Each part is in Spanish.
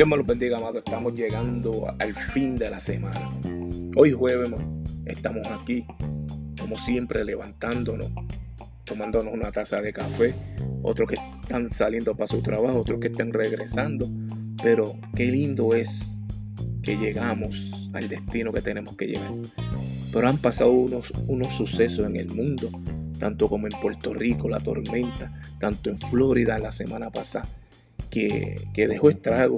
Dios me los bendiga, amado. Estamos llegando al fin de la semana. Hoy jueves estamos aquí, como siempre, levantándonos, tomándonos una taza de café. Otros que están saliendo para su trabajo, otros que están regresando. Pero qué lindo es que llegamos al destino que tenemos que llegar. Pero han pasado unos, unos sucesos en el mundo, tanto como en Puerto Rico, la tormenta, tanto en Florida la semana pasada que, dejó estrago.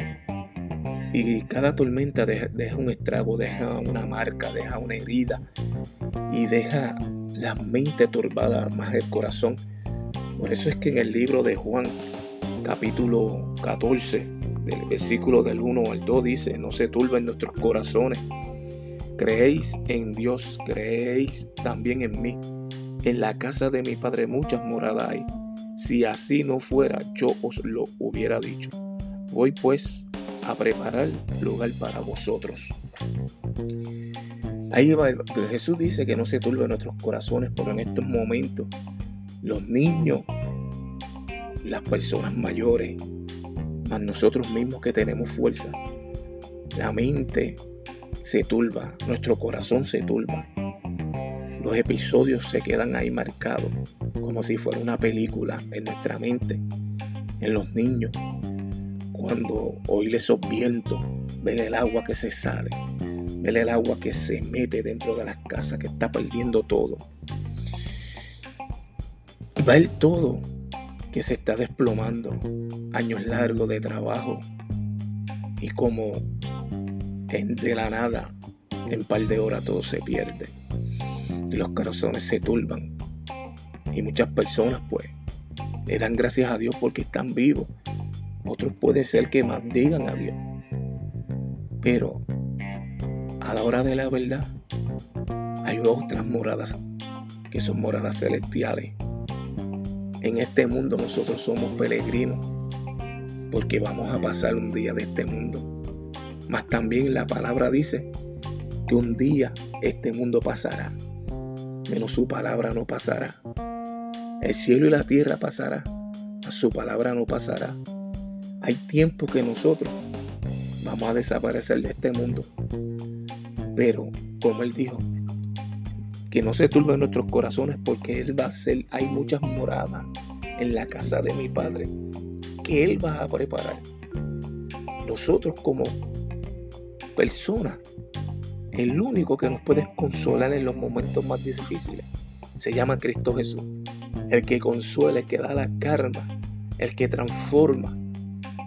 Y cada tormenta deja, un estrago, deja una marca, deja una herida y deja la mente turbada más el corazón. Por eso es que en el libro de Juan, capítulo 14, del versículo del 1 al 2, dice, no se turben nuestros corazones. Creéis en Dios, creéis también en mí. En la casa de mi Padre muchas moradas hay. Si así no fuera, yo os lo hubiera dicho. Voy pues a preparar lugar para vosotros. Ahí va, Jesús dice que no se turbe nuestros corazones, porque en estos momentos los niños, las personas mayores, más nosotros mismos que tenemos fuerza, la mente se turba, nuestro corazón se turba los episodios se quedan ahí marcados, como si fuera una película en nuestra mente, en los niños. Cuando oír esos vientos, ver el agua que se sale, ver el agua que se mete dentro de las casas, que está perdiendo todo. Ver todo que se está desplomando, años largos de trabajo y como de la nada, en par de horas todo se pierde y los corazones se turban. Y muchas personas pues le dan gracias a Dios porque están vivos. Otros puede ser que maldigan a Dios. Pero a la hora de la verdad hay otras moradas que son moradas celestiales. En este mundo nosotros somos peregrinos porque vamos a pasar un día de este mundo. Mas también la palabra dice que un día este mundo pasará menos su palabra no pasará. El cielo y la tierra pasará, a su palabra no pasará. Hay tiempo que nosotros vamos a desaparecer de este mundo. Pero, como Él dijo, que no se turben nuestros corazones porque Él va a ser, hay muchas moradas en la casa de mi Padre que Él va a preparar. Nosotros como personas el único que nos puede consolar en los momentos más difíciles se llama Cristo Jesús. El que consuela, el que da la karma, el que transforma.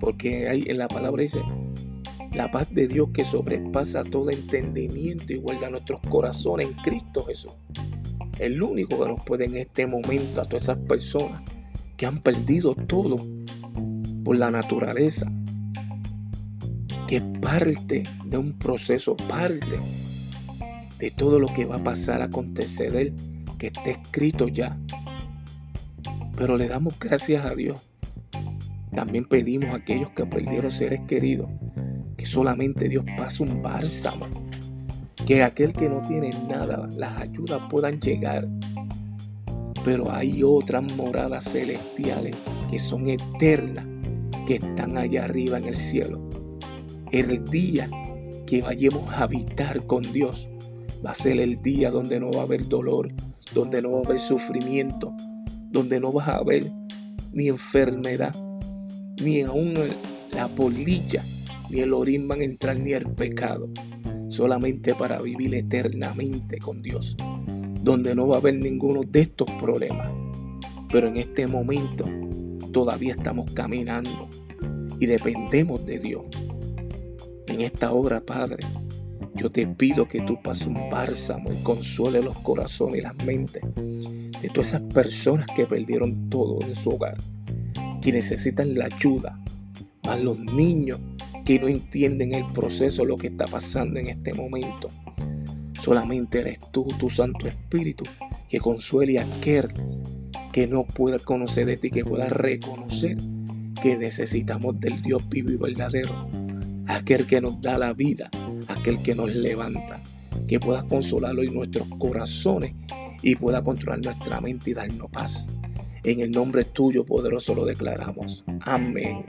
Porque ahí en la palabra dice, la paz de Dios que sobrepasa todo entendimiento y guarda nuestros corazones en Cristo Jesús. El único que nos puede en este momento a todas esas personas que han perdido todo por la naturaleza, que parte de un proceso, parte de todo lo que va a pasar, a acontecer, que esté escrito ya. Pero le damos gracias a Dios. También pedimos a aquellos que perdieron seres queridos que solamente Dios pase un bálsamo. Que aquel que no tiene nada, las ayudas puedan llegar. Pero hay otras moradas celestiales que son eternas, que están allá arriba en el cielo el día que vayamos a habitar con Dios va a ser el día donde no va a haber dolor, donde no va a haber sufrimiento, donde no va a haber ni enfermedad, ni aún la polilla, ni el orín van a entrar, ni el pecado, solamente para vivir eternamente con Dios, donde no va a haber ninguno de estos problemas. Pero en este momento todavía estamos caminando y dependemos de Dios. En esta hora, Padre, yo te pido que tú pases un bálsamo y consuele los corazones y las mentes de todas esas personas que perdieron todo en su hogar, que necesitan la ayuda, más los niños que no entienden el proceso, lo que está pasando en este momento. Solamente eres tú, tu Santo Espíritu, que consuele a aquel que no pueda conocer de ti, que pueda reconocer que necesitamos del Dios vivo y verdadero aquel que nos da la vida, aquel que nos levanta, que puedas consolarlo en nuestros corazones y pueda controlar nuestra mente y darnos paz. En el nombre tuyo poderoso lo declaramos. Amén.